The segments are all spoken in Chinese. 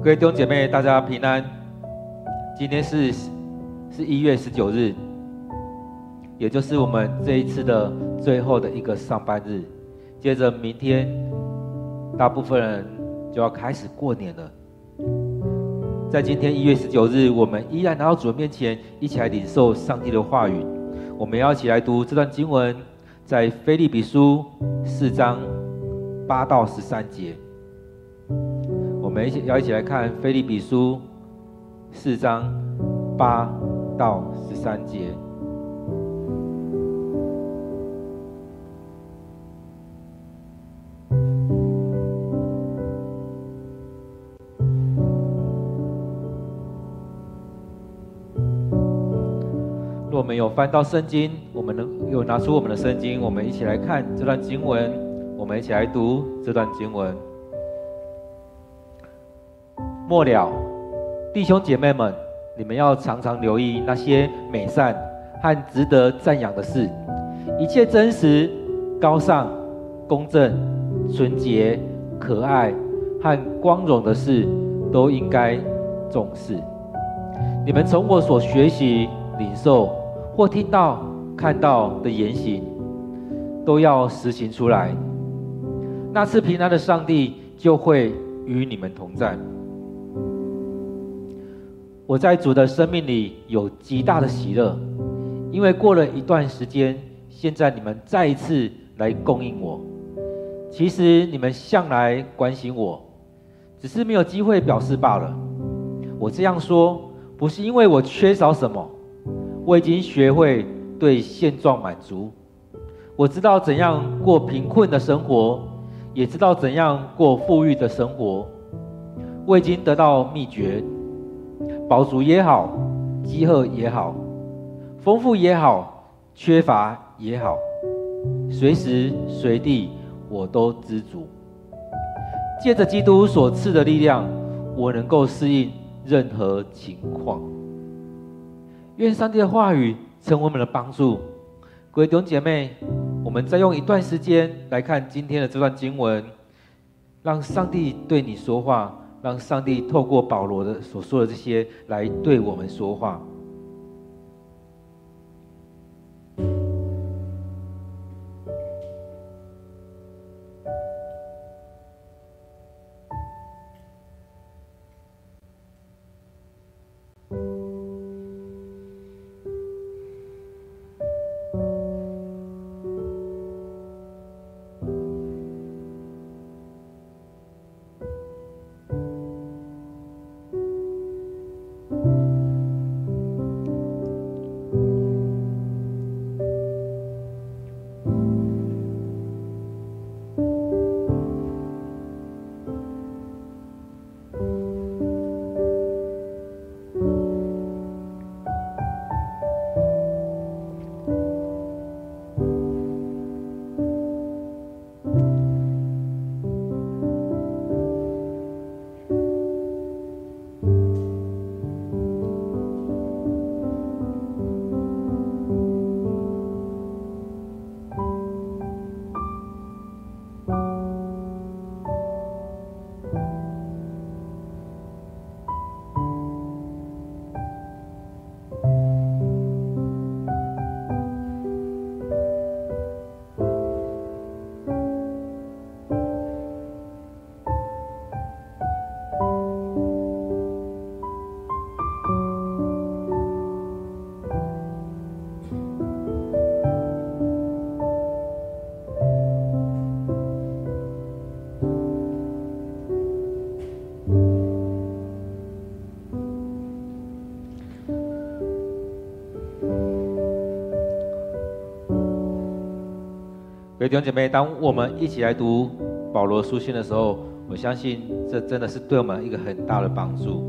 各位弟兄姐妹，大家平安。今天是是一月十九日，也就是我们这一次的最后的一个上班日。接着明天，大部分人就要开始过年了。在今天一月十九日，我们依然来到主的面前，一起来领受上帝的话语。我们要一起来读这段经文，在腓立比书四章八到十三节。我们一起要一起来看《腓立比书》四章八到十三节。若没有翻到圣经，我们能有拿出我们的圣经，我们一起来看这段经文，我们一起来读这段经文。末了，弟兄姐妹们，你们要常常留意那些美善和值得赞扬的事，一切真实、高尚、公正、纯洁、可爱和光荣的事，都应该重视。你们从我所学习、领受或听到、看到的言行，都要实行出来。那次平安的上帝就会与你们同在。我在主的生命里有极大的喜乐，因为过了一段时间，现在你们再一次来供应我。其实你们向来关心我，只是没有机会表示罢了。我这样说，不是因为我缺少什么，我已经学会对现状满足。我知道怎样过贫困的生活，也知道怎样过富裕的生活。我已经得到秘诀。饱足也好，饥饿也好，丰富也好，缺乏也好，随时随地我都知足。借着基督所赐的力量，我能够适应任何情况。愿上帝的话语成为我们的帮助。各位弟兄姐妹，我们再用一段时间来看今天的这段经文，让上帝对你说话。让上帝透过保罗的所说的这些来对我们说话。弟兄姐妹，当我们一起来读保罗书信的时候，我相信这真的是对我们一个很大的帮助。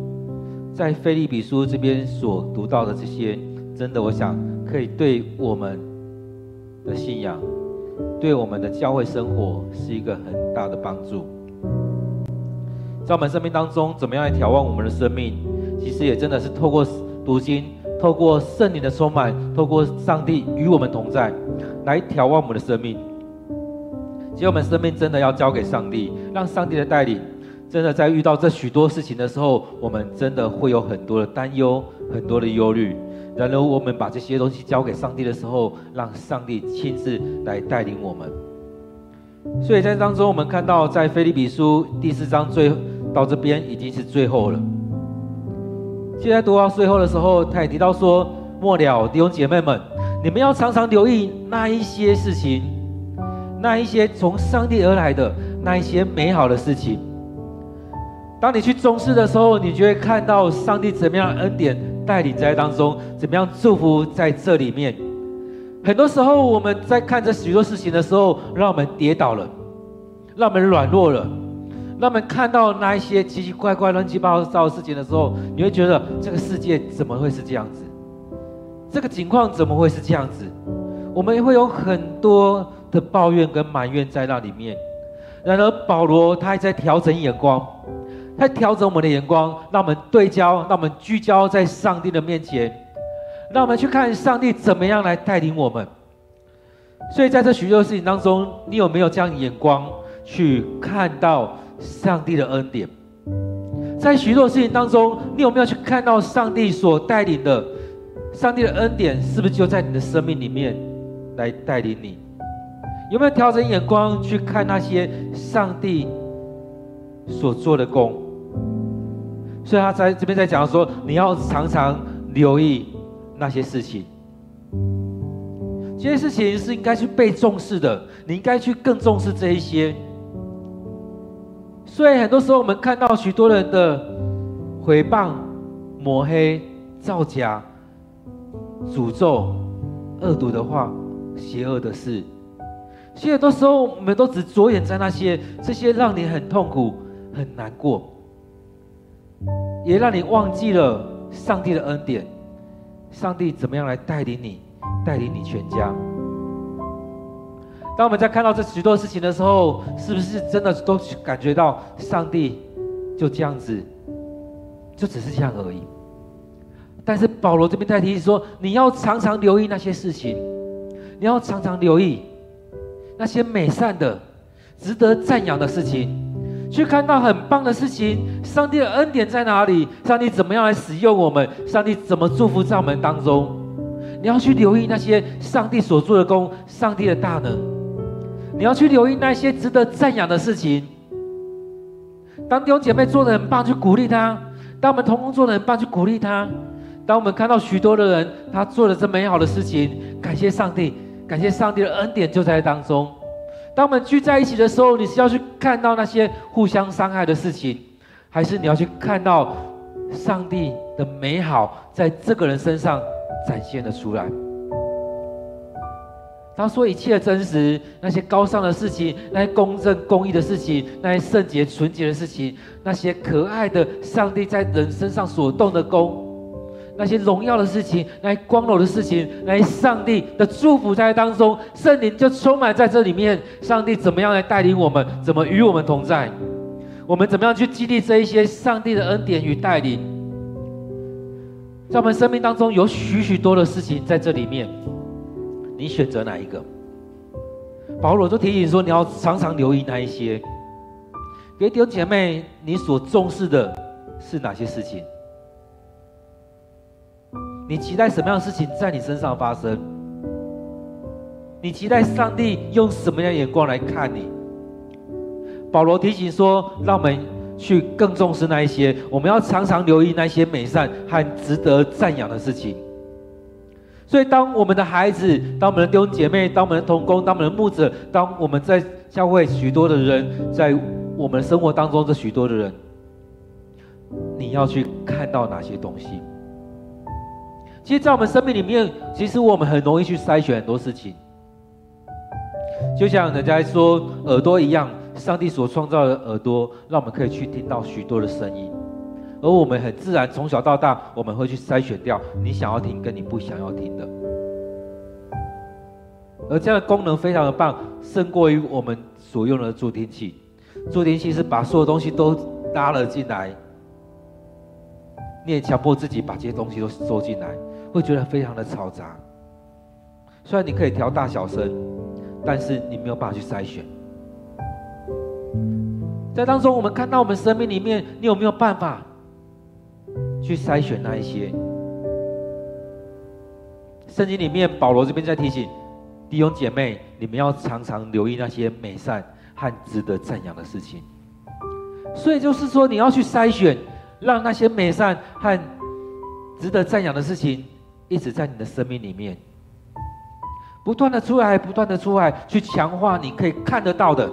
在腓立比书这边所读到的这些，真的我想可以对我们的信仰、对我们的教会生活是一个很大的帮助。在我们生命当中，怎么样来眺望我们的生命？其实也真的是透过读经、透过圣灵的充满、透过上帝与我们同在，来眺望我们的生命。结果我们生命真的要交给上帝，让上帝的带领，真的在遇到这许多事情的时候，我们真的会有很多的担忧，很多的忧虑。然而，我们把这些东西交给上帝的时候，让上帝亲自来带领我们。所以在当中，我们看到在腓立比书第四章最到这边已经是最后了。现在读到最后的时候，他也提到说：“末了，弟兄姐妹们，你们要常常留意那一些事情，那一些从上帝而来的那一些美好的事情。”当你去重视的时候，你就会看到上帝怎么样恩典带领在当中，怎么样祝福在这里面。很多时候我们在看着许多事情的时候，让我们跌倒了，让我们软弱了，让我们看到那一些奇奇怪怪、乱七八糟的事情的时候，你会觉得这个世界怎么会是这样子？这个情况怎么会是这样子？我们会有很多的抱怨跟埋怨在那里面。然而保罗他还在调整眼光。他调整我们的眼光，让我们对焦，让我们聚焦在上帝的面前，让我们去看上帝怎么样来带领我们。所以在这许多事情当中，你有没有这样眼光去看到上帝的恩典？在许多事情当中，你有没有去看到上帝所带领的？上帝的恩典是不是就在你的生命里面来带领你？有没有调整眼光去看那些上帝所做的工？所以他在这边在讲说，你要常常留意那些事情，这些事情是应该去被重视的，你应该去更重视这一些。所以很多时候我们看到许多人的诽谤、抹黑、造假、诅咒、恶毒的话、邪恶的事，其实很多时候我们都只着眼在那些这些让你很痛苦、很难过。也让你忘记了上帝的恩典，上帝怎么样来带领你，带领你全家。当我们在看到这许多事情的时候，是不是真的都感觉到上帝就这样子，就只是这样而已？但是保罗这边在提醒说，你要常常留意那些事情，你要常常留意那些美善的、值得赞扬的事情。去看到很棒的事情，上帝的恩典在哪里？上帝怎么样来使用我们？上帝怎么祝福在我们当中？你要去留意那些上帝所做的工，上帝的大能。你要去留意那些值得赞扬的事情。当弟兄姐妹做的很棒，去鼓励他；当我们同工做的很棒，去鼓励他；当我们看到许多的人他做了这美好的事情，感谢上帝，感谢上帝的恩典就在当中。当我们聚在一起的时候，你是要去看到那些互相伤害的事情，还是你要去看到上帝的美好在这个人身上展现了出来？当说一切真实，那些高尚的事情，那些公正公义的事情，那些圣洁纯洁的事情，那些可爱的上帝在人身上所动的工。那些荣耀的事情，那些光荣的事情，那些上帝的祝福在当中，圣灵就充满在这里面。上帝怎么样来带领我们？怎么与我们同在？我们怎么样去激励这一些上帝的恩典与带领？在我们生命当中有许许多的事情在这里面，你选择哪一个？保罗都提醒说，你要常常留意那一些。给弟兄姐妹，你所重视的是哪些事情？你期待什么样的事情在你身上发生？你期待上帝用什么样的眼光来看你？保罗提醒说，让我们去更重视那一些，我们要常常留意那些美善和值得赞扬的事情。所以，当我们的孩子，当我们的弟兄姐妹，当我们的同工，当我们的牧者，当我们在教会许多的人，在我们生活当中这许多的人，你要去看到哪些东西？其实，在我们生命里面，其实我们很容易去筛选很多事情，就像人家说耳朵一样，上帝所创造的耳朵，让我们可以去听到许多的声音，而我们很自然从小到大，我们会去筛选掉你想要听跟你不想要听的，而这样的功能非常的棒，胜过于我们所用的助听器。助听器是把所有东西都拉了进来，你也强迫自己把这些东西都收进来。会觉得非常的嘈杂。虽然你可以调大小声，但是你没有办法去筛选。在当中，我们看到我们生命里面，你有没有办法去筛选那一些？圣经里面，保罗这边在提醒弟兄姐妹，你们要常常留意那些美善和值得赞扬的事情。所以就是说，你要去筛选，让那些美善和值得赞扬的事情，一直在你的生命里面，不断的出来，不断的出来，去强化你可以看得到的，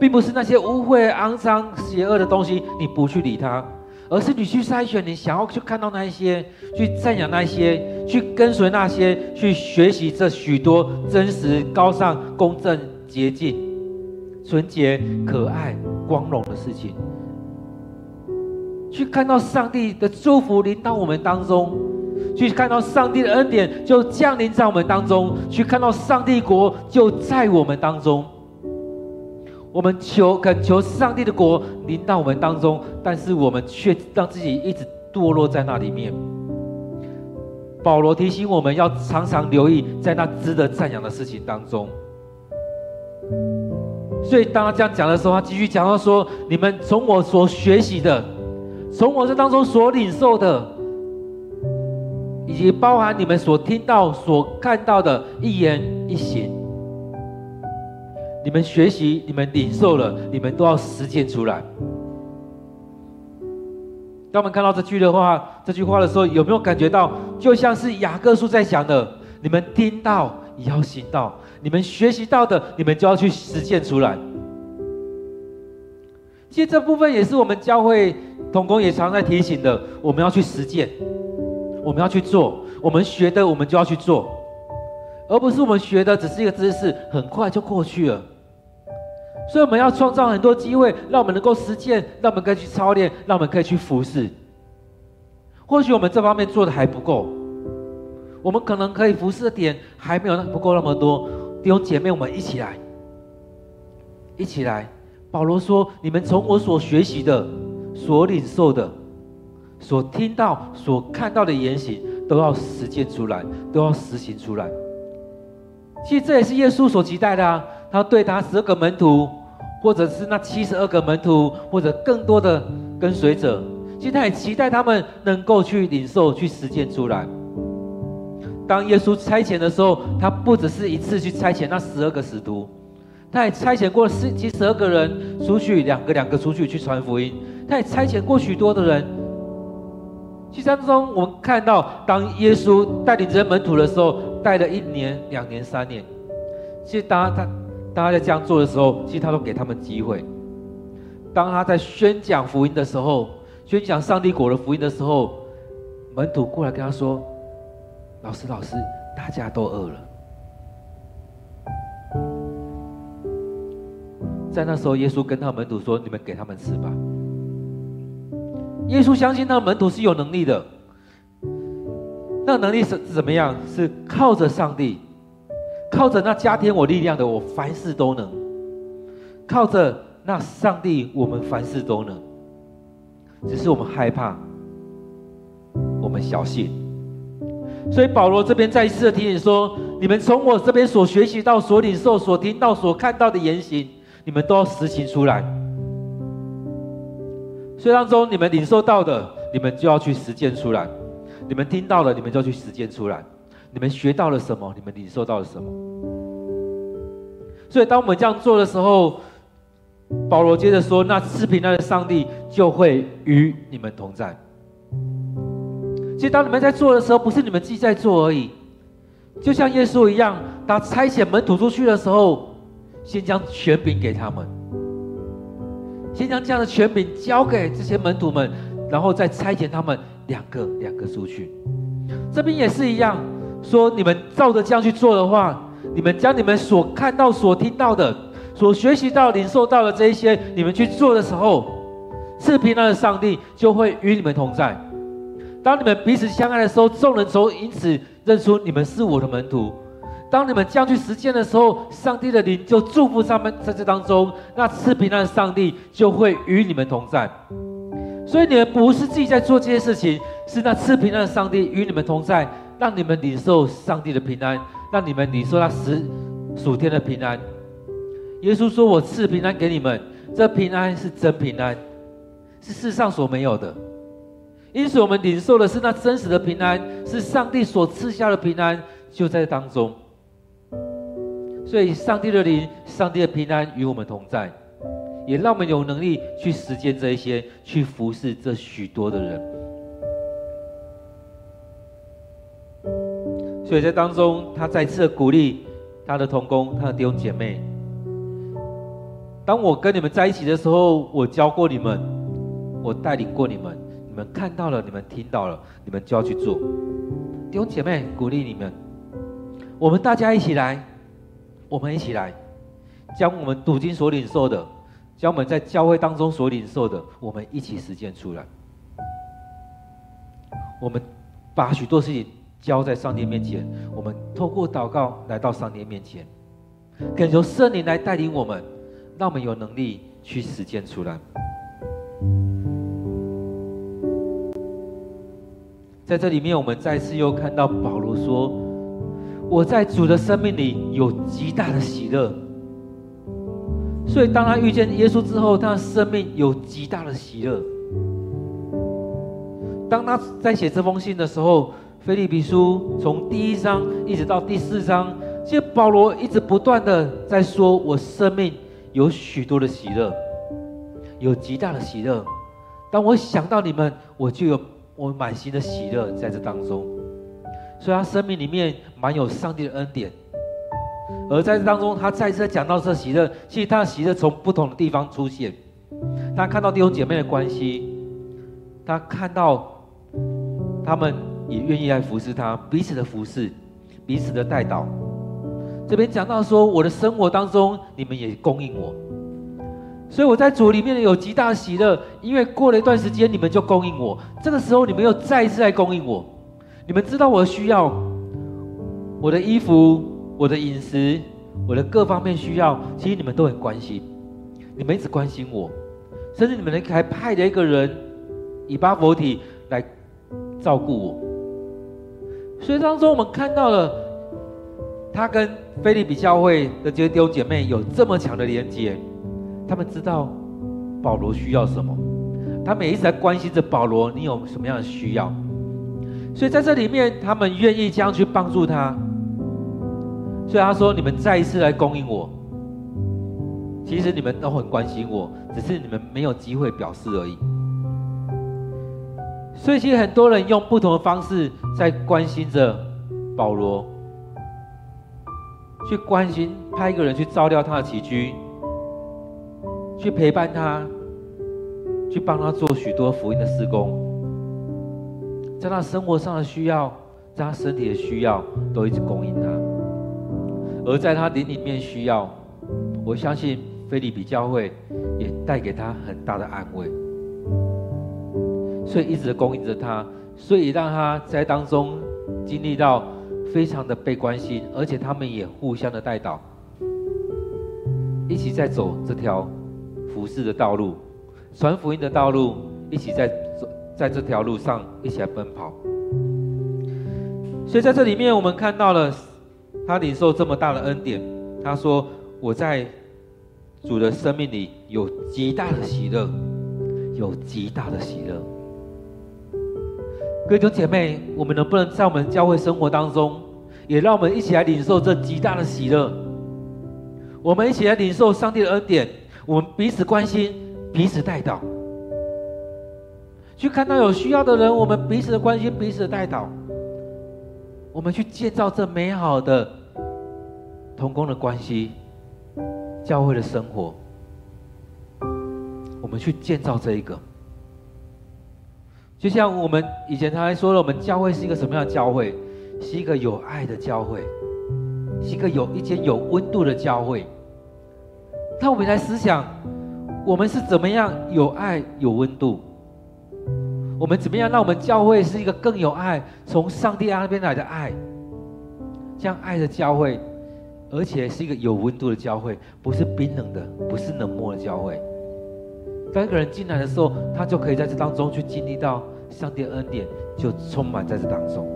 并不是那些污秽、肮脏、邪恶的东西，你不去理它，而是你去筛选，你想要去看到那一些，去赞扬那一些，去跟随那些，去学习这许多真实、高尚、公正、洁净、纯洁、可爱。光荣的事情，去看到上帝的祝福临到我们当中，去看到上帝的恩典就降临在我们当中，去看到上帝国就在我们当中。我们求恳求上帝的国临到我们当中，但是我们却让自己一直堕落在那里面。保罗提醒我们要常常留意在那值得赞扬的事情当中。所以，当他这样讲的时候，他继续讲到说：“你们从我所学习的，从我这当中所领受的，以及包含你们所听到、所看到的一言一行，你们学习、你们领受了，你们都要实践出来。”当我们看到这句的话，这句话的时候，有没有感觉到，就像是雅各书在讲的：“你们听到，也要行道。”你们学习到的，你们就要去实践出来。其实这部分也是我们教会同工也常在提醒的，我们要去实践，我们要去做，我们学的我们就要去做，而不是我们学的只是一个知识，很快就过去了。所以我们要创造很多机会，让我们能够实践，让我们可以去操练，让我们可以去服侍。或许我们这方面做的还不够，我们可能可以服侍的点还没有不够那么多。弟兄姐妹，我们一起来，一起来。保罗说：“你们从我所学习的、所领受的、所听到、所看到的言行，都要实践出来，都要实行出来。”其实这也是耶稣所期待的啊！他对他十二个门徒，或者是那七十二个门徒，或者更多的跟随者，其实他也期待他们能够去领受、去实践出来。当耶稣差遣的时候，他不只是一次去差遣那十二个使徒，他也差遣过十七十二个人出去，两个两个出去去传福音。他也差遣过许多的人。其中，我们看到，当耶稣带领这些门徒的时候，带了一年、两年、三年。其实当他当他在这样做的时候，其实他都给他们机会。当他在宣讲福音的时候，宣讲上帝国的福音的时候，门徒过来跟他说。老师，老师，大家都饿了。在那时候，耶稣跟他门徒说：“你们给他们吃吧。”耶稣相信那门徒是有能力的。那能力是怎么样？是靠着上帝，靠着那加添我力量的，我凡事都能。靠着那上帝，我们凡事都能。只是我们害怕，我们小心。所以保罗这边再一次的提醒说：你们从我这边所学习到、所领受、所听到、所看到的言行，你们都要实行出来。所以当中你们领受到的，你们就要去实践出来；你们听到的，你们就要去实践出来；你们学到了什么，你们领受到了什么。所以当我们这样做的时候，保罗接着说：那赐平安的上帝就会与你们同在。其实，当你们在做的时候，不是你们自己在做而已，就像耶稣一样，他差遣门徒出去的时候，先将权柄给他们，先将这样的权柄交给这些门徒们，然后再差遣他们两个两个出去。这边也是一样，说你们照着这样去做的话，你们将你们所看到、所听到的、所学习到、领受到的这一些，你们去做的时候，赐平安的上帝就会与你们同在。当你们彼此相爱的时候，众人从因此认出你们是我的门徒。当你们这样去实践的时候，上帝的灵就祝福他们在这当中。那赐平安的上帝就会与你们同在。所以你们不是自己在做这些事情，是那赐平安的上帝与你们同在，让你们领受上帝的平安，让你们领受那十属天的平安。耶稣说：“我赐平安给你们，这平安是真平安，是世上所没有的。因此，我们领受的是那真实的平安，是上帝所赐下的平安，就在当中。所以，上帝的灵、上帝的平安与我们同在，也让我们有能力去实践这一些，去服侍这许多的人。所以在当中，他再次的鼓励他的同工、他的弟兄姐妹。当我跟你们在一起的时候，我教过你们，我带领过你们，你们看到了，你们听到了，你们就要去做。弟兄姐妹，鼓励你们，我们大家一起来，我们一起来，将我们读经所领受的，将我们在教会当中所领受的，我们一起实践出来。我们把许多事情交在上帝面前，我们透过祷告来到上帝面前，恳求圣灵来带领我们。让我们有能力去实践出来。在这里面，我们再次又看到保罗说：“我在主的生命里有极大的喜乐。”所以，当他遇见耶稣之后，他的生命有极大的喜乐。当他在写这封信的时候，《腓立比书》从第一章一直到第四章，其实保罗一直不断的在说：“我生命。”有许多的喜乐，有极大的喜乐。当我想到你们，我就有我满心的喜乐在这当中。所以他生命里面满有上帝的恩典，而在这当中，他再次讲到这喜乐。其实他的喜乐从不同的地方出现。他看到弟兄姐妹的关系，他看到他们也愿意来服侍他，彼此的服侍，彼此的带导。这边讲到说，我的生活当中，你们也供应我，所以我在主里面有极大喜乐，因为过了一段时间，你们就供应我。这个时候，你们又再一次来供应我。你们知道我的需要，我的衣服、我的饮食、我的各方面需要，其实你们都很关心，你们一直关心我，甚至你们还派了一个人以巴弗提来照顾我。所以当中，我们看到了他跟。腓利比教会的这些弟兄姐妹有这么强的连接，他们知道保罗需要什么，他们也一直在关心着保罗，你有什么样的需要？所以在这里面，他们愿意这样去帮助他。所以他说：“你们再一次来供应我，其实你们都很关心我，只是你们没有机会表示而已。”所以其实很多人用不同的方式在关心着保罗。去关心，派一个人去照料他的起居，去陪伴他，去帮他做许多福音的施工，在他生活上的需要，在他身体的需要，都一直供应他；而在他灵里面需要，我相信菲利比教会也带给他很大的安慰，所以一直供应着他，所以让他在当中经历到。非常的被关心，而且他们也互相的代祷，一起在走这条服侍的道路，传福音的道路，一起在在这条路上一起来奔跑。所以在这里面，我们看到了他领受这么大的恩典。他说：“我在主的生命里有极大的喜乐，有极大的喜乐。”各位弟兄姐妹，我们能不能在我们教会生活当中，也让我们一起来领受这极大的喜乐？我们一起来领受上帝的恩典，我们彼此关心，彼此代祷，去看到有需要的人，我们彼此的关心，彼此的代祷，我们去建造这美好的同工的关系，教会的生活，我们去建造这一个。就像我们以前常常说了，我们教会是一个什么样的教会？是一个有爱的教会，是一个有一间有温度的教会。那我们来思想，我们是怎么样有爱有温度？我们怎么样让我们教会是一个更有爱，从上帝那边来的爱，这样爱的教会，而且是一个有温度的教会，不是冰冷的，不是冷漠的教会。当一个人进来的时候，他就可以在这当中去经历到。上帝恩典就充满在这当中，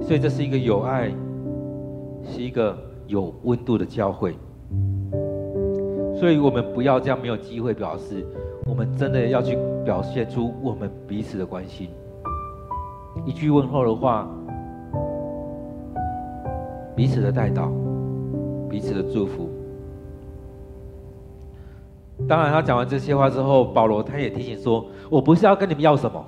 所以这是一个有爱、是一个有温度的教会。所以我们不要这样没有机会表示，我们真的要去表现出我们彼此的关心。一句问候的话，彼此的带到，彼此的祝福。当然，他讲完这些话之后，保罗他也提醒说：“我不是要跟你们要什么，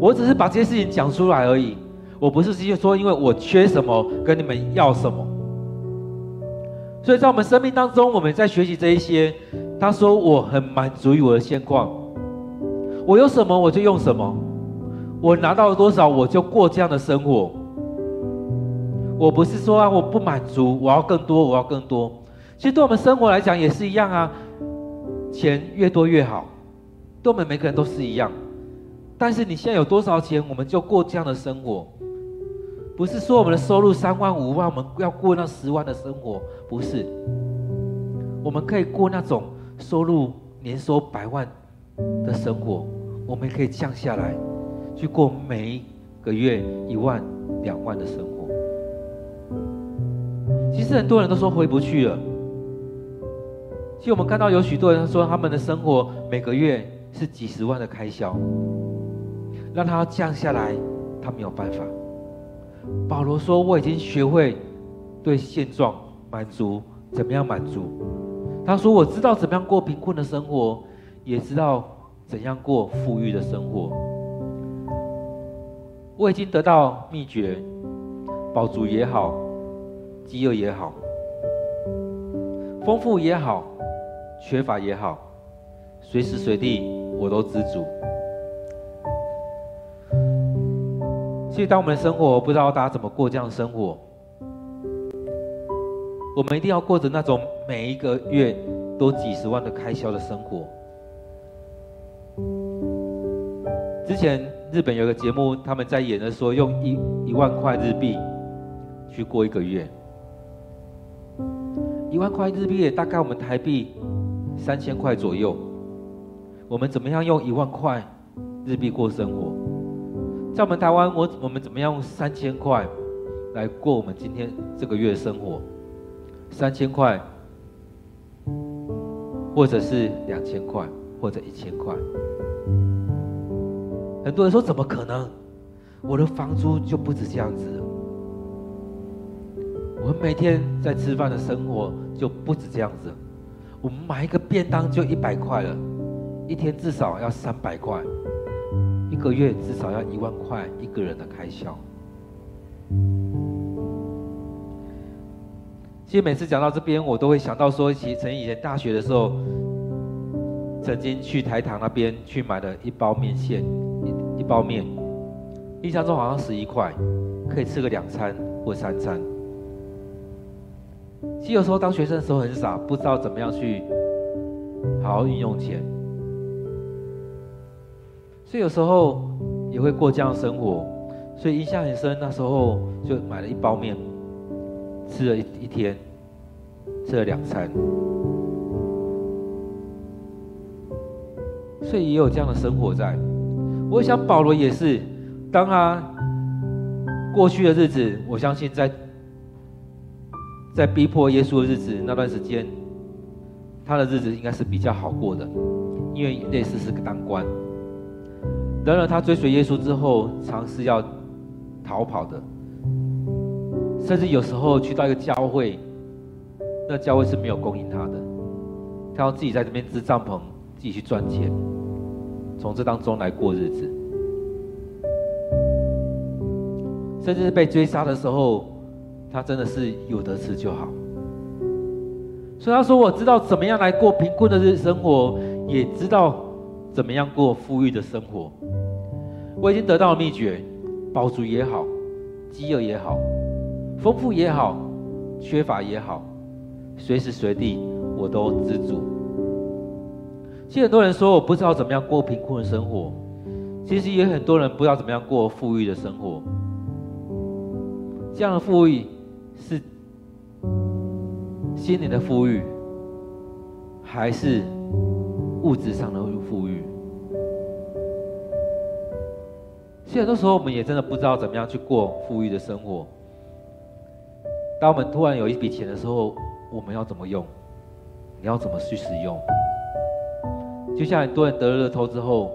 我只是把这些事情讲出来而已。我不是直接说，因为我缺什么跟你们要什么。所以在我们生命当中，我们在学习这一些。他说我很满足于我的现况，我有什么我就用什么，我拿到了多少我就过这样的生活。我不是说啊，我不满足，我要更多，我要更多。其实对我们生活来讲也是一样啊。”钱越多越好，对我们每个人都是一样。但是你现在有多少钱，我们就过这样的生活。不是说我们的收入三万五万，我们要过那十万的生活，不是。我们可以过那种收入年收百万的生活，我们可以降下来，去过每个月一万两万的生活。其实很多人都说回不去了。其实我们看到有许多人说，他们的生活每个月是几十万的开销，让他降下来，他没有办法。保罗说：“我已经学会对现状满足，怎么样满足？”他说：“我知道怎么样过贫困的生活，也知道怎样过富裕的生活。我已经得到秘诀，饱足也好，饥饿也好，丰富也好。”缺乏也好，随时随地我都知足。其实，当我们的生活，不知道大家怎么过这样的生活，我们一定要过着那种每一个月都几十万的开销的生活。之前日本有个节目，他们在演的时候，用一一万块日币去过一个月，一万块日币也大概我们台币。三千块左右，我们怎么样用一万块日币过生活？在我们台湾，我我们怎么样用三千块来过我们今天这个月的生活？三千块，或者是两千块，或者一千块。很多人说怎么可能？我的房租就不止这样子。我们每天在吃饭的生活就不止这样子。我们买一个便当就一百块了，一天至少要三百块，一个月至少要一万块一个人的开销。其实每次讲到这边，我都会想到说，其实曾以前大学的时候，曾经去台糖那边去买了一包面线，一一包面，印象中好像十一块，可以吃个两餐或三餐。其实有时候当学生的时候很傻，不知道怎么样去好好运用钱，所以有时候也会过这样的生活，所以印象很深。那时候就买了一包面，吃了一一天，吃了两餐，所以也有这样的生活在。我想保罗也是，当他过去的日子，我相信在。在逼迫耶稣的日子那段时间，他的日子应该是比较好过的，因为类似是个当官。然而他追随耶稣之后，尝试要逃跑的，甚至有时候去到一个教会，那教会是没有供应他的，他要自己在这边支帐篷，自己去赚钱，从这当中来过日子，甚至是被追杀的时候。他真的是有得吃就好，所以他说：“我知道怎么样来过贫困的日生活，也知道怎么样过富裕的生活。我已经得到了秘诀，饱足也好，饥饿也好，丰富也好，缺乏也好，随时随地我都知足。”其实很多人说我不知道怎么样过贫困的生活，其实也很多人不知道怎么样过富裕的生活。这样的富裕。是心灵的富裕，还是物质上的富裕？其实很多时候，我们也真的不知道怎么样去过富裕的生活。当我们突然有一笔钱的时候，我们要怎么用？你要怎么去使用？就像很多人得了乐透之后，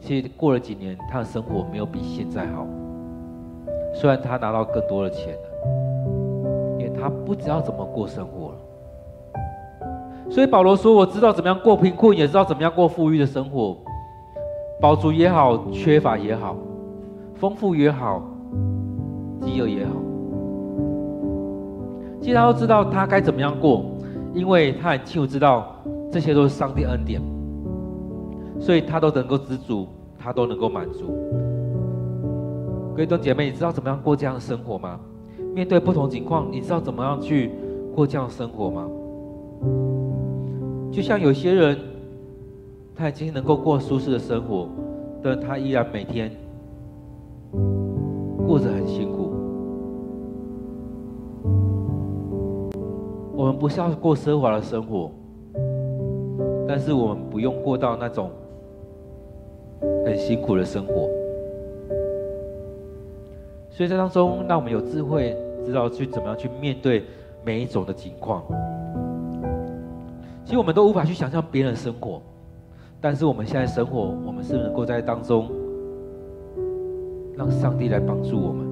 其实过了几年，他的生活没有比现在好。虽然他拿到更多的钱了，因为他不知道怎么过生活了。所以保罗说：“我知道怎么样过贫困，也知道怎么样过富裕的生活。饱足也好，缺乏也好，丰富也好，饥饿也好。其实他都知道他该怎么样过，因为他很清楚知道这些都是上帝恩典，所以他都能够知足，他都能够满足。各位弟兄姐妹，你知道怎么样过这样的生活吗？面对不同情况，你知道怎么样去过这样的生活吗？就像有些人，他已经能够过舒适的生活，但他依然每天过着很辛苦。们不是要过奢华的生活，但是我们不用过到那种很辛苦的生活。所以在当中，让我们有智慧，知道去怎么样去面对每一种的情况。其实我们都无法去想象别人的生活，但是我们现在生活，我们是能够在当中让上帝来帮助我们。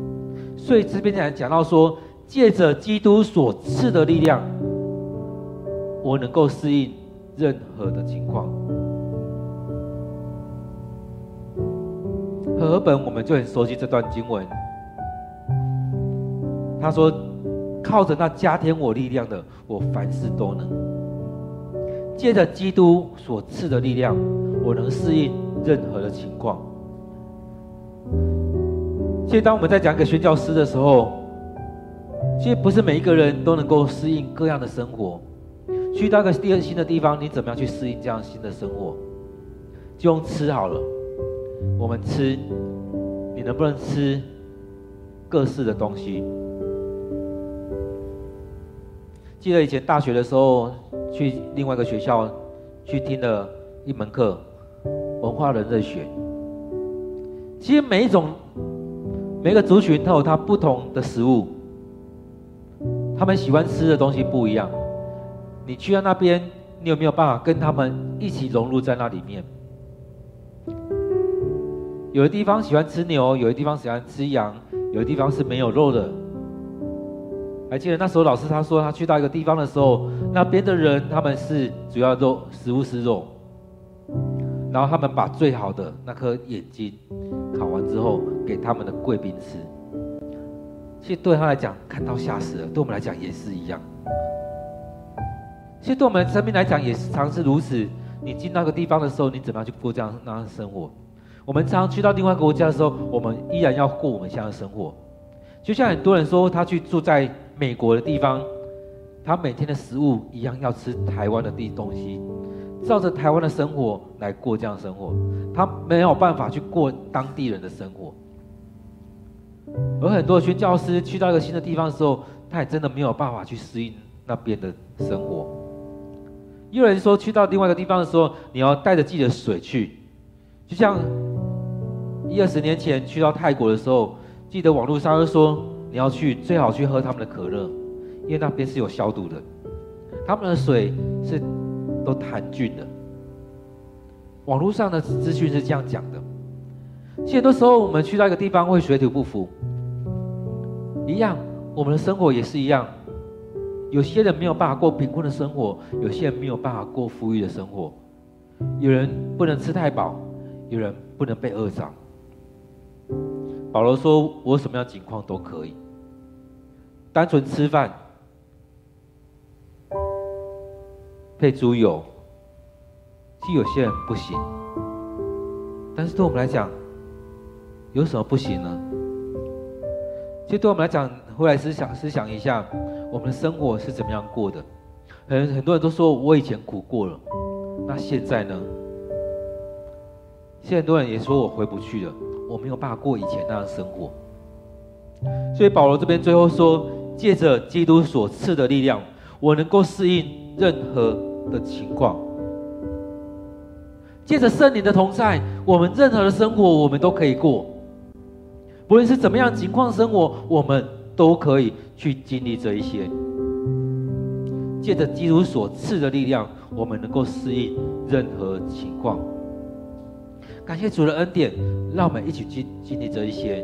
所以这边讲讲到说，借着基督所赐的力量，我能够适应任何的情况。和本我们就很熟悉这段经文，他说：“靠着那加添我力量的，我凡事都能。”借着基督所赐的力量，我能适应任何的情况。其实，当我们在讲给宣教师的时候，其实不是每一个人都能够适应各样的生活。去到一个第二新的地方，你怎么样去适应这样新的生活？就用吃好了，我们吃，你能不能吃各式的东西？记得以前大学的时候。去另外一个学校，去听了一门课，文化人类学。其实每一种每个族群都有它不同的食物，他们喜欢吃的东西不一样。你去到那边，你有没有办法跟他们一起融入在那里面？有的地方喜欢吃牛，有的地方喜欢吃羊，有的地方是没有肉的。还记得那时候老师他说他去到一个地方的时候，那边的人他们是主要肉，食物是肉，然后他们把最好的那颗眼睛烤完之后给他们的贵宾吃。其实对他来讲看到吓死了，对我们来讲也是一样。其实对我们生命来讲也是常是如此。你进那个地方的时候，你怎么样去过这样那样的生活？我们常去到另外一个国家的时候，我们依然要过我们现在的生活。就像很多人说他去住在。美国的地方，他每天的食物一样要吃台湾的地东西，照着台湾的生活来过这样生活，他没有办法去过当地人的生活。而很多的宣教师去到一个新的地方的时候，他也真的没有办法去适应那边的生活。有人说去到另外一个地方的时候，你要带着自己的水去，就像一二十年前去到泰国的时候，记得网络上就说。你要去，最好去喝他们的可乐，因为那边是有消毒的。他们的水是都含菌的。网络上的资讯是这样讲的。其实很多时候我们去到一个地方会水土不服，一样，我们的生活也是一样。有些人没有办法过贫困的生活，有些人没有办法过富裕的生活。有人不能吃太饱，有人不能被饿着。保罗说：“我什么样情况都可以，单纯吃饭配猪油，其实有些人不行。但是对我们来讲，有什么不行呢？其实对我们来讲，回来思想思想一下，我们的生活是怎么样过的？很很多人都说我以前苦过了，那现在呢？现在很多人也说我回不去了。”我没有办法过以前那样生活，所以保罗这边最后说，借着基督所赐的力量，我能够适应任何的情况。借着圣灵的同在，我们任何的生活我们都可以过，不论是怎么样情况生活，我们都可以去经历这一些。借着基督所赐的力量，我们能够适应任何情况。感谢主的恩典，让我们一起经经历这一些，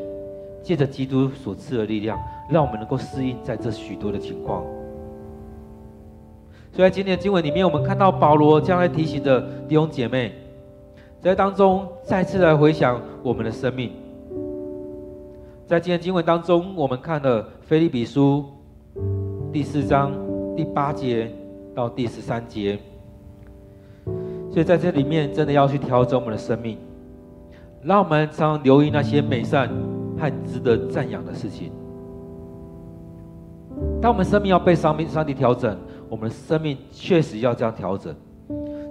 借着基督所赐的力量，让我们能够适应在这许多的情况。所以在今天的经文里面，我们看到保罗将来提醒的弟兄姐妹，在当中再次来回想我们的生命。在今天经文当中，我们看了腓立比书第四章第八节到第十三节，所以在这里面真的要去调整我们的生命，让我们常常留意那些美善和值得赞扬的事情。当我们生命要被上帝上帝调整，我们的生命确实要这样调整，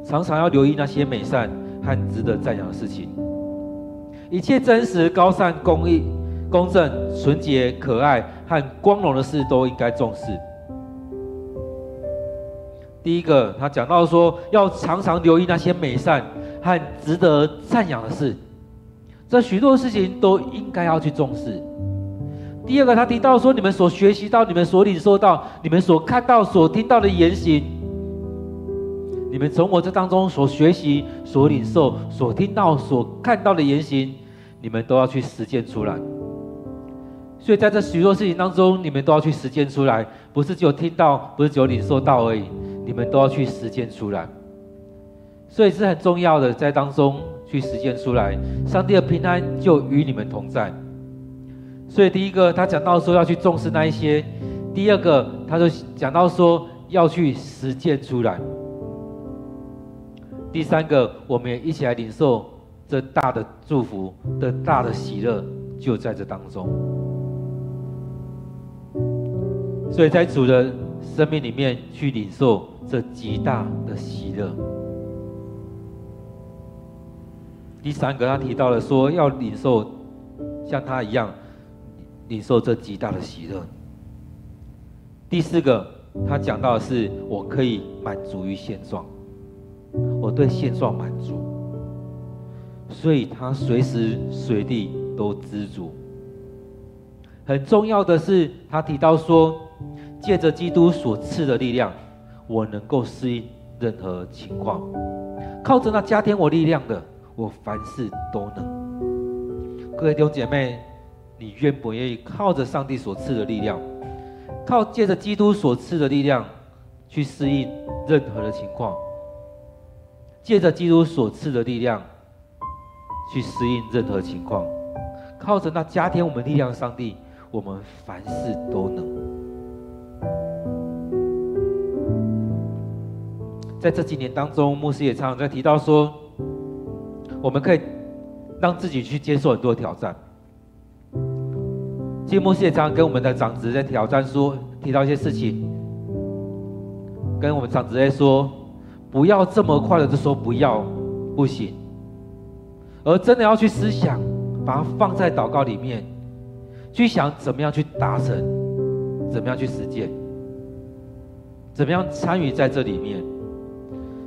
常常要留意那些美善和值得赞扬的事情，一切真实、高善、公义。公正、纯洁、可爱和光荣的事都应该重视。第一个，他讲到说，要常常留意那些美善和值得赞扬的事，这许多事情都应该要去重视。第二个，他提到说，你们所学习到、你们所领受到、你们所看到、所听到的言行，你们从我这当中所学习、所领受、所听到、所看到的言行，你们都要去实践出来。所以在这许多事情当中，你们都要去实践出来，不是只有听到，不是只有领受到而已，你们都要去实践出来。所以是很重要的，在当中去实践出来，上帝的平安就与你们同在。所以第一个，他讲到说要去重视那一些；第二个，他就讲到说要去实践出来；第三个，我们也一起来领受这大的祝福的大的喜乐，就在这当中。所以在主的生命里面去领受这极大的喜乐。第三个，他提到了说要领受像他一样领受这极大的喜乐。第四个，他讲到的是我可以满足于现状，我对现状满足，所以他随时随地都知足。很重要的是，他提到说。借着基督所赐的力量，我能够适应任何情况。靠着那加添我力量的，我凡事都能。各位弟兄姐妹，你愿不愿意靠着上帝所赐的力量，靠借着基督所赐的力量，去适应任何的情况？借着基督所赐的力量，去适应任何情况。靠着那加添我们力量的上帝，我们凡事都能。在这几年当中，牧师也常常在提到说，我们可以让自己去接受很多挑战。其实牧师也常常跟我们的长子在挑战说，提到一些事情，跟我们长子在说，不要这么快的就说不要，不行，而真的要去思想，把它放在祷告里面，去想怎么样去达成，怎么样去实践，怎么样参与在这里面。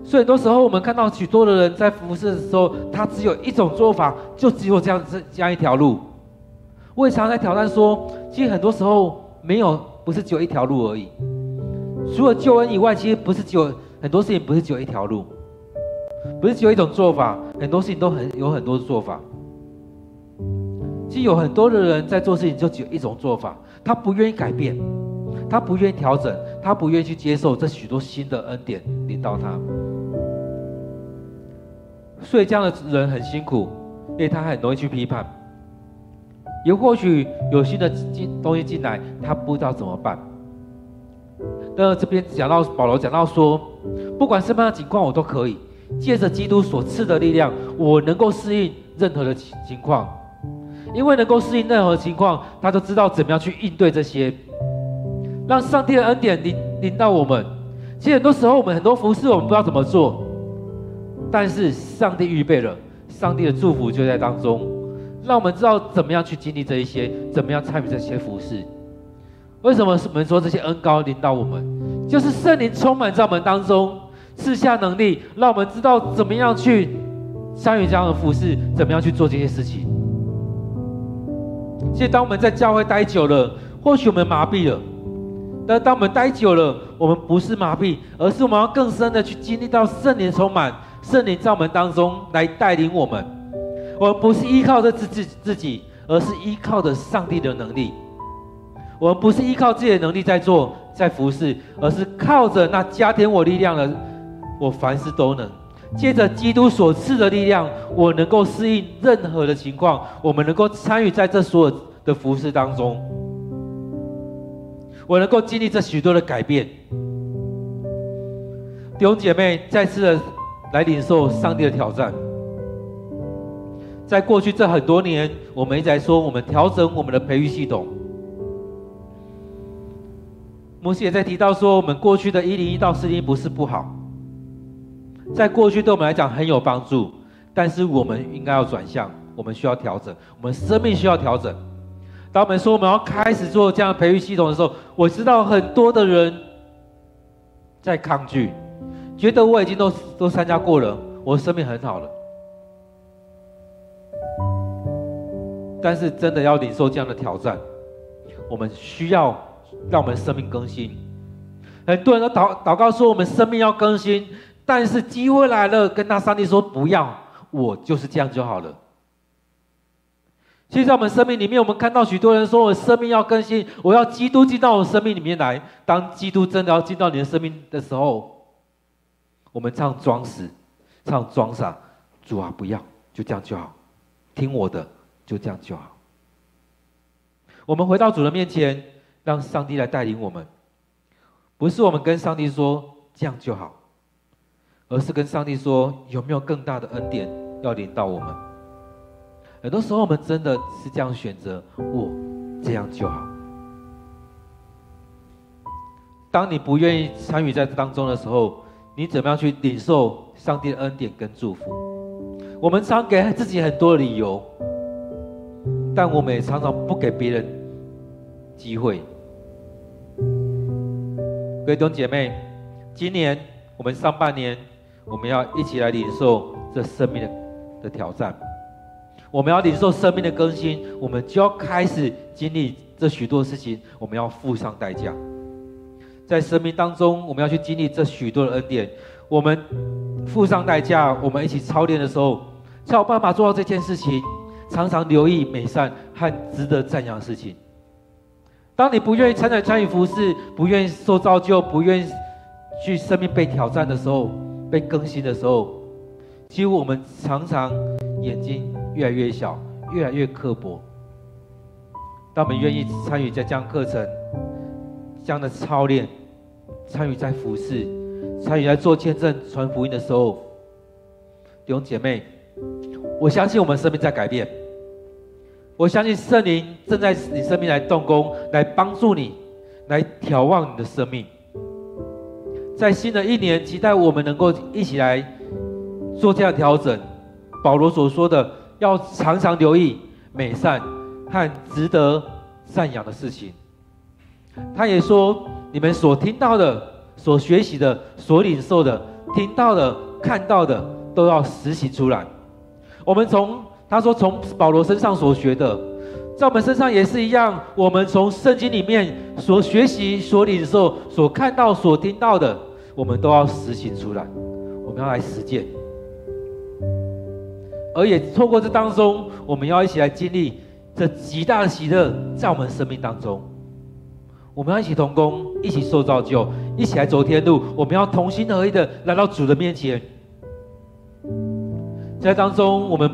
所以很多时候，我们看到许多的人在服侍的时候，他只有一种做法，就只有这样子这样一条路。我也常在挑战说，其实很多时候没有，不是只有一条路而已。除了救恩以外，其实不是只有很多事情，不是只有一条路，不是只有一种做法，很多事情都很有很多的做法。其实有很多的人在做事情，就只有一种做法，他不愿意改变，他不愿意调整，他不愿意去接受这许多新的恩典领到他。所以这样的人很辛苦，因为他很容易去批判，也或许有新的进东西进来，他不知道怎么办。那这边讲到保罗讲到说，不管什么样的情况，我都可以借着基督所赐的力量，我能够适应任何的情情况，因为能够适应任何情况，他都知道怎么样去应对这些，让上帝的恩典临临到我们。其实很多时候，我们很多服事，我们不知道怎么做。但是上帝预备了，上帝的祝福就在当中，让我们知道怎么样去经历这一些，怎么样参与这些服事。为什么我们说这些恩膏临到我们，就是圣灵充满在我们当中，赐下能力，让我们知道怎么样去参与这样的服事，怎么样去做这些事情。其实当我们在教会待久了，或许我们麻痹了，但当我们待久了，我们不是麻痹，而是我们要更深的去经历到圣灵充满，圣灵在我们当中来带领我们。我们不是依靠着自自自己，而是依靠着上帝的能力。我们不是依靠自己的能力在做在服侍，而是靠着那加添我力量的，我凡事都能。借着基督所赐的力量，我能够适应任何的情况，我们能够参与在这所有的服侍当中，我能够经历这许多的改变。弟兄姐妹，再次的来领受上帝的挑战。在过去这很多年，我们一直在说，我们调整我们的培育系统。牧师也在提到说，我们过去的一零一到四零一不是不好，在过去对我们来讲很有帮助，但是我们应该要转向，我们需要调整，我们生命需要调整。当我们说我们要开始做这样的培育系统的时候，我知道很多的人在抗拒，觉得我已经都都参加过了，我的生命很好了。但是真的要领受这样的挑战，我们需要让我们生命更新。很多人都祷祷告说我们生命要更新，但是机会来了，跟那上帝说不要，我就是这样就好了。其实，在我们生命里面，我们看到许多人说我生命要更新，我要基督进到我生命里面来。当基督真的要进到你的生命的时候，我们唱装死，唱装傻，主啊，不要，就这样就好，听我的。就这样就好。我们回到主的面前，让上帝来带领我们，不是我们跟上帝说这样就好，而是跟上帝说有没有更大的恩典要领到我们。很多时候我们真的是这样选择，我这样就好。当你不愿意参与在当中的时候，你怎么样去领受上帝的恩典跟祝福？我们常给自己很多理由。但我们也常常不给别人机会。各位弟兄姐妹，今年我们上半年，我们要一起来领受这生命的的挑战。我们要领受生命的更新，我们就要开始经历这许多事情，我们要付上代价。在生命当中，我们要去经历这许多的恩典。我们付上代价，我们一起操练的时候，才有办法做到这件事情。常常留意美善和值得赞扬的事情。当你不愿意参与参与服饰，不愿意受造就，不愿意去生命被挑战的时候，被更新的时候，其实我们常常眼睛越来越小，越来越刻薄。当我们愿意参与在这样课程、这样的操练，参与在服侍，参与在做见证、传福音的时候，弟兄姐妹。我相信我们生命在改变，我相信圣灵正在你生命来动工，来帮助你，来眺望你的生命。在新的一年，期待我们能够一起来做这样调整。保罗所说的，要常常留意美善和值得赞扬的事情。他也说，你们所听到的、所学习的、所领受的、听到的、看到的，都要实行出来。我们从他说从保罗身上所学的，在我们身上也是一样。我们从圣经里面所学习、所领受、所看到、所听到的，我们都要实行出来。我们要来实践，而也透过这当中，我们要一起来经历这极大的喜乐，在我们生命当中。我们要一起同工，一起受造就，一起来走天路。我们要同心合一的来到主的面前。在当中，我们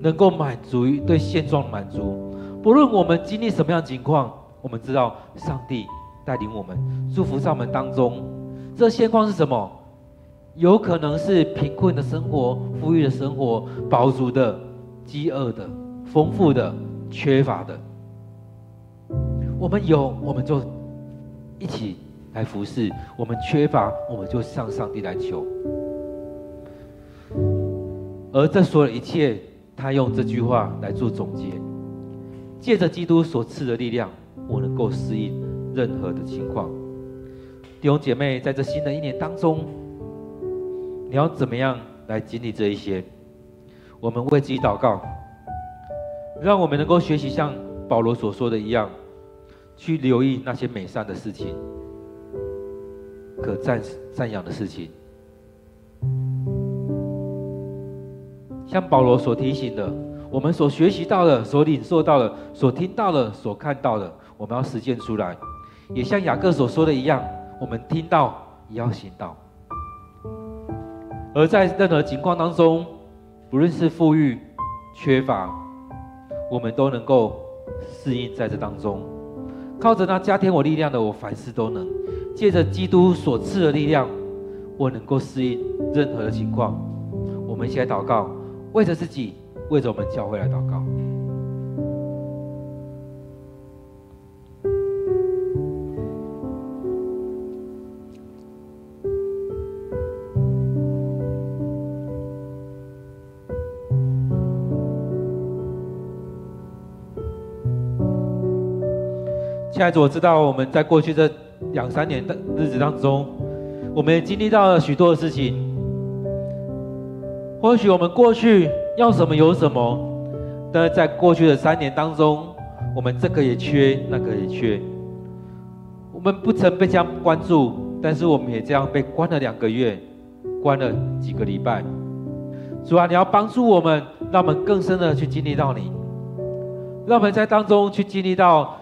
能够满足于对现状的满足，不论我们经历什么样的情况，我们知道上帝带领我们，祝福在我们当中。这现况是什么？有可能是贫困的生活、富裕的生活、饱足的、饥饿的、丰富的、缺乏的。我们有，我们就一起来服侍；我们缺乏，我们就向上帝来求。而这所有一切，他用这句话来做总结：借着基督所赐的力量，我能够适应任何的情况。弟兄姐妹，在这新的一年当中，你要怎么样来经历这一些？我们为自己祷告，让我们能够学习像保罗所说的一样，去留意那些美善的事情，可赞赞扬的事情。像保罗所提醒的，我们所学习到的、所领受到的、所听到的、所看到的，我们要实践出来。也像雅各所说的一样，我们听到也要行道。而在任何情况当中，不论是富裕、缺乏，我们都能够适应在这当中。靠着那加添我力量的，我凡事都能。借着基督所赐的力量，我能够适应任何的情况。我们一起来祷告。为着自己，为着我们教会来祷告。亲爱的主，我知道我们在过去这两三年的日子当中，我们也经历到了许多的事情。或许我们过去要什么有什么，但是在过去的三年当中，我们这个也缺，那个也缺。我们不曾被这样关注，但是我们也这样被关了两个月，关了几个礼拜。主啊，你要帮助我们，让我们更深的去经历到你，让我们在当中去经历到，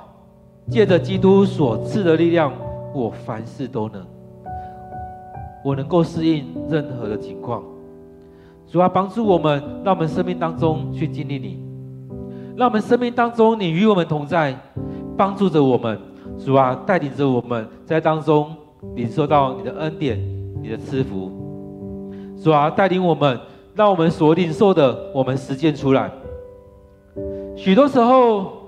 借着基督所赐的力量，我凡事都能，我能够适应任何的情况。主啊，帮助我们，让我们生命当中去经历你，让我们生命当中你与我们同在，帮助着我们。主啊，带领着我们在当中领受到你的恩典、你的赐福。主啊，带领我们，让我们所领受的，我们实践出来。许多时候，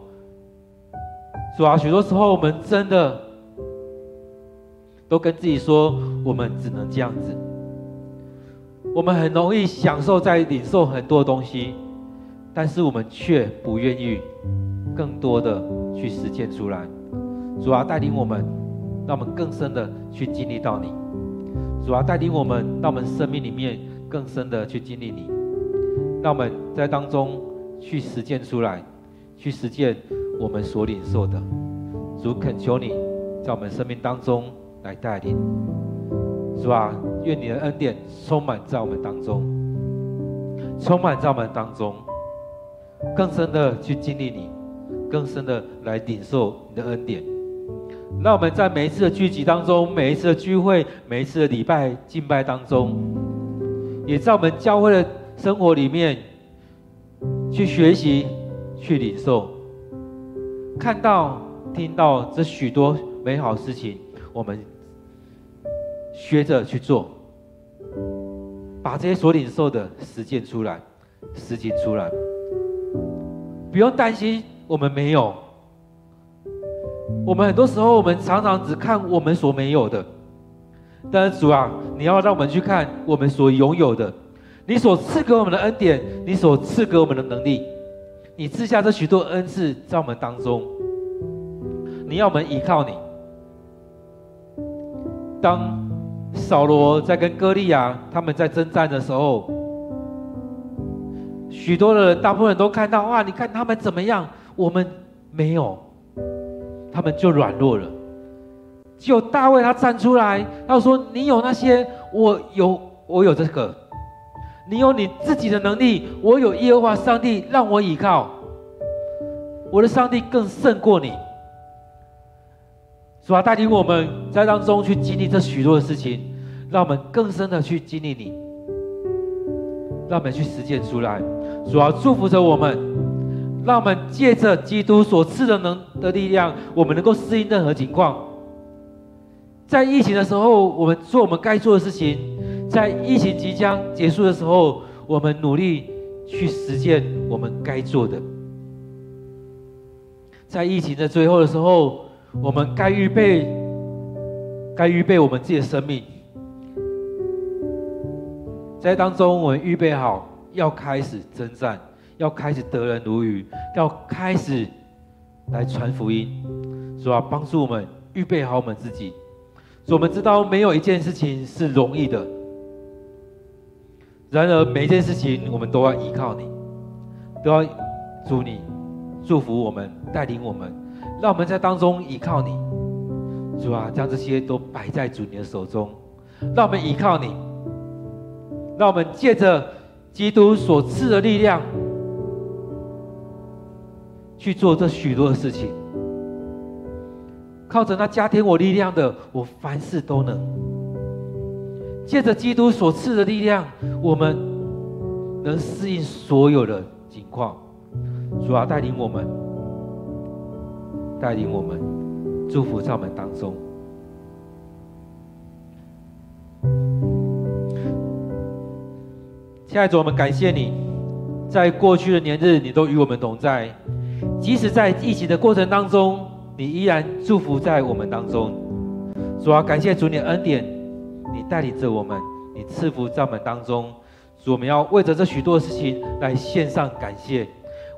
主啊，许多时候我们真的都跟自己说，我们只能这样子。我们很容易享受在领受很多东西，但是我们却不愿意更多的去实践出来。主啊，带领我们，让我们更深的去经历到你。主啊，带领我们，让我们生命里面更深的去经历你。让我们在当中去实践出来，去实践我们所领受的。主恳求你，在我们生命当中来带领。主啊，愿你的恩典充满在我们当中，充满在我们当中，更深的去经历你，更深的来领受你的恩典。让我们在每一次的聚集当中，每一次的聚会，每一次的礼拜敬拜当中，也在我们教会的生活里面去学习、去领受，看到、听到这许多美好事情，我们。学着去做，把这些所领受的实践出来，实践出来。不用担心我们没有。我们很多时候，我们常常只看我们所没有的。但是主啊，你要让我们去看我们所拥有的。你所赐给我们的恩典，你所赐给我们的能力，你赐下这许多恩赐在我们当中。你要我们依靠你。当扫罗在跟歌利亚他们在征战的时候，许多的人，大部分人都看到哇，你看他们怎么样？我们没有，他们就软弱了。只有大卫他站出来，他说：“你有那些，我有，我有这个。你有你自己的能力，我有耶和华上帝让我倚靠。我的上帝更胜过你。”主啊，带领我们在当中去经历这许多的事情，让我们更深的去经历你，让我们去实践出来。主啊，祝福着我们，让我们借着基督所赐的能的力量，我们能够适应任何情况。在疫情的时候，我们做我们该做的事情；在疫情即将结束的时候，我们努力去实践我们该做的。在疫情的最后的时候。我们该预备，该预备我们自己的生命，在当中我们预备好要开始征战，要开始得人如鱼，要开始来传福音，主啊，帮助我们预备好我们自己。我们知道没有一件事情是容易的，然而每一件事情我们都要依靠你，都要主你祝福我们，带领我们。让我们在当中依靠你。主啊，将这些都摆在主你的手中，让我们依靠你，让我们借着基督所赐的力量，去做这许多的事情。靠着那加添我力量的，我凡事都能。借着基督所赐的力量，我们能适应所有的情况。主啊，带领我们，带领我们。祝福在我们当中，亲爱的主，我们感谢你，在过去的年日，你都与我们同在，即使在疫情的过程当中，你依然祝福在我们当中。主啊，感谢主你的恩典，你带领着我们，你赐福在我们当中。主，我们要为着这许多事情来献上感谢，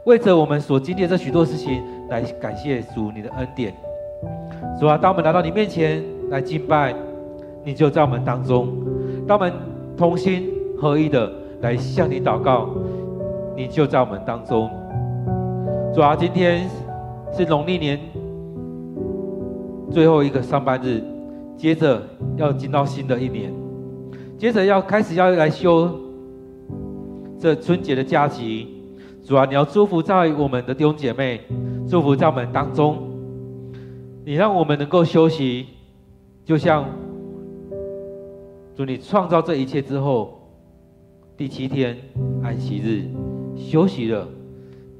为着我们所经历这许多事情来感谢主你的恩典。主啊，当我们来到你面前来敬拜，你就在我们当中；当我们同心合一的来向你祷告，你就在我们当中。主啊，今天是农历年最后一个上班日，接着要进到新的一年，接着要开始要来休这春节的假期。主啊，你要祝福在我们的弟兄姐妹，祝福在我们当中。你让我们能够休息，就像主你创造这一切之后，第七天安息日休息了。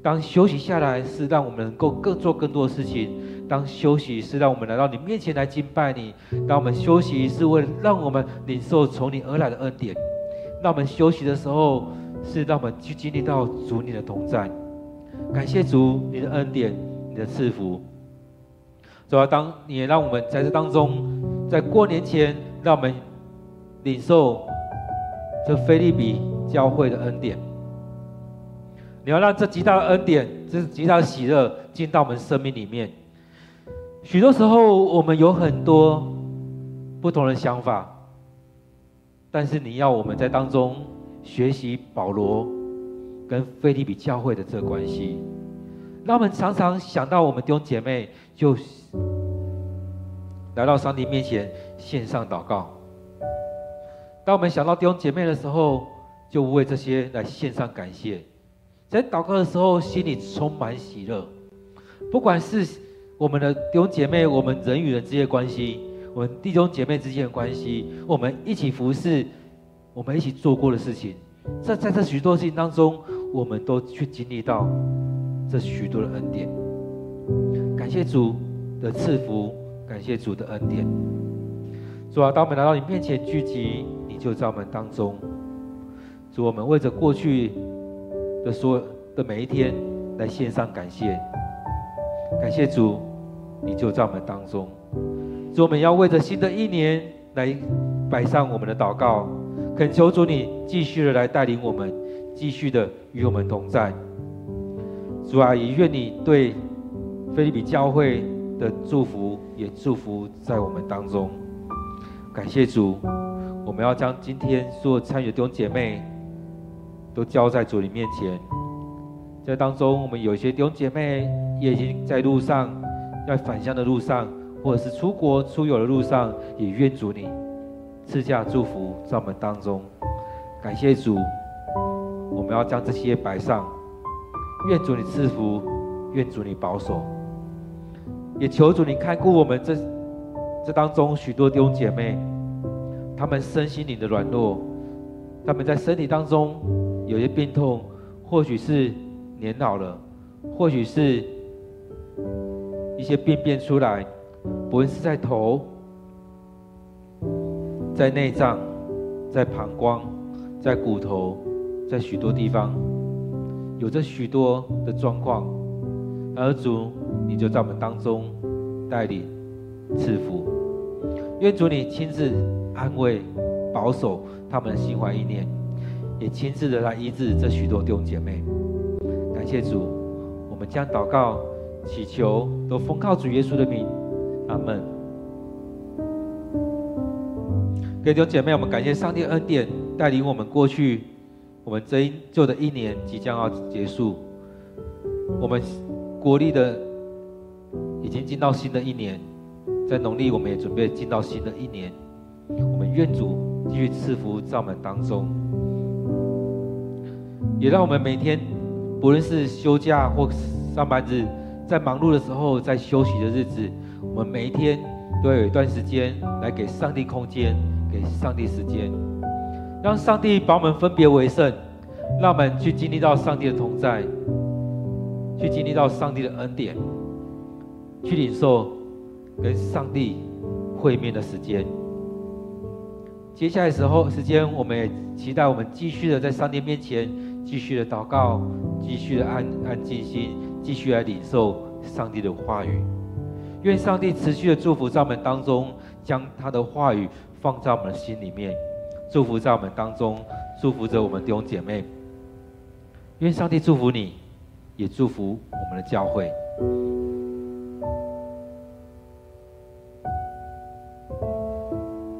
当休息下来，是让我们能够更做更多的事情；当休息是让我们来到你面前来敬拜你；当我们休息是为了让我们领受从你而来的恩典；那我们休息的时候，是让我们去经历到主你的同在。感谢主你的恩典，你的赐福。主要当你也让我们在这当中，在过年前，让我们领受这菲利比教会的恩典。你要让这极大的恩典，这极大的喜乐进到我们生命里面。许多时候，我们有很多不同的想法，但是你要我们在当中学习保罗跟腓立比教会的这个关系。让我们常常想到我们弟兄姐妹，就来到上帝面前献上祷告。当我们想到弟兄姐妹的时候，就为这些来献上感谢。在祷告的时候，心里充满喜乐。不管是我们的弟兄姐妹，我们人与人之间的关系，我们弟兄姐妹之间的关系，我们一起服侍，我们一起做过的事情，在在这许多事情当中，我们都去经历到。这许多的恩典，感谢主的赐福，感谢主的恩典。主啊，当我们来到你面前聚集，你就在我们当中。主，我们为着过去的所有的每一天来献上感谢，感谢主，你就在我们当中。主，我们要为着新的一年来摆上我们的祷告，恳求主你继续的来带领我们，继续的与我们同在。主啊，也愿你对腓立比教会的祝福也祝福在我们当中。感谢主，我们要将今天所有参与的弟兄姐妹都交在主你面前。在当中，我们有些弟兄姐妹也已经在路上，在返乡的路上，或者是出国出游的路上，也愿主你赐下祝福在我们当中。感谢主，我们要将这些摆上。愿主你赐福，愿主你保守，也求主你看顾我们这这当中许多弟兄姐妹，他们身心灵的软弱，他们在身体当中有些病痛，或许是年老了，或许是一些病变出来，不论是在头、在内脏、在膀胱、在骨头，在许多地方。有着许多的状况，而主，你就在我们当中带领赐福，愿主你亲自安慰、保守他们的心怀意念，也亲自的来医治这许多弟兄姐妹。感谢主，我们将祷告、祈求都奉靠主耶稣的名，阿门。各位姐妹，我们感谢上帝恩典带领我们过去。我们这一旧的一年即将要结束，我们国历的已经进到新的一年，在农历我们也准备进到新的一年。我们愿主继续赐福在我们当中，也让我们每天，不论是休假或上班日，在忙碌的时候，在休息的日子，我们每一天都要有一段时间来给上帝空间，给上帝时间，让上帝把我们分别为圣，让我们去经历到上帝的同在，去经历到上帝的恩典，去领受跟上帝会面的时间。接下来时候时间，我们也期待我们继续的在上帝面前继续的祷告，继续的安安静心。继续来领受上帝的话语，愿上帝持续的祝福在我们当中，将他的话语放在我们的心里面，祝福在我们当中，祝福着我们弟兄姐妹。愿上帝祝福你，也祝福我们的教会。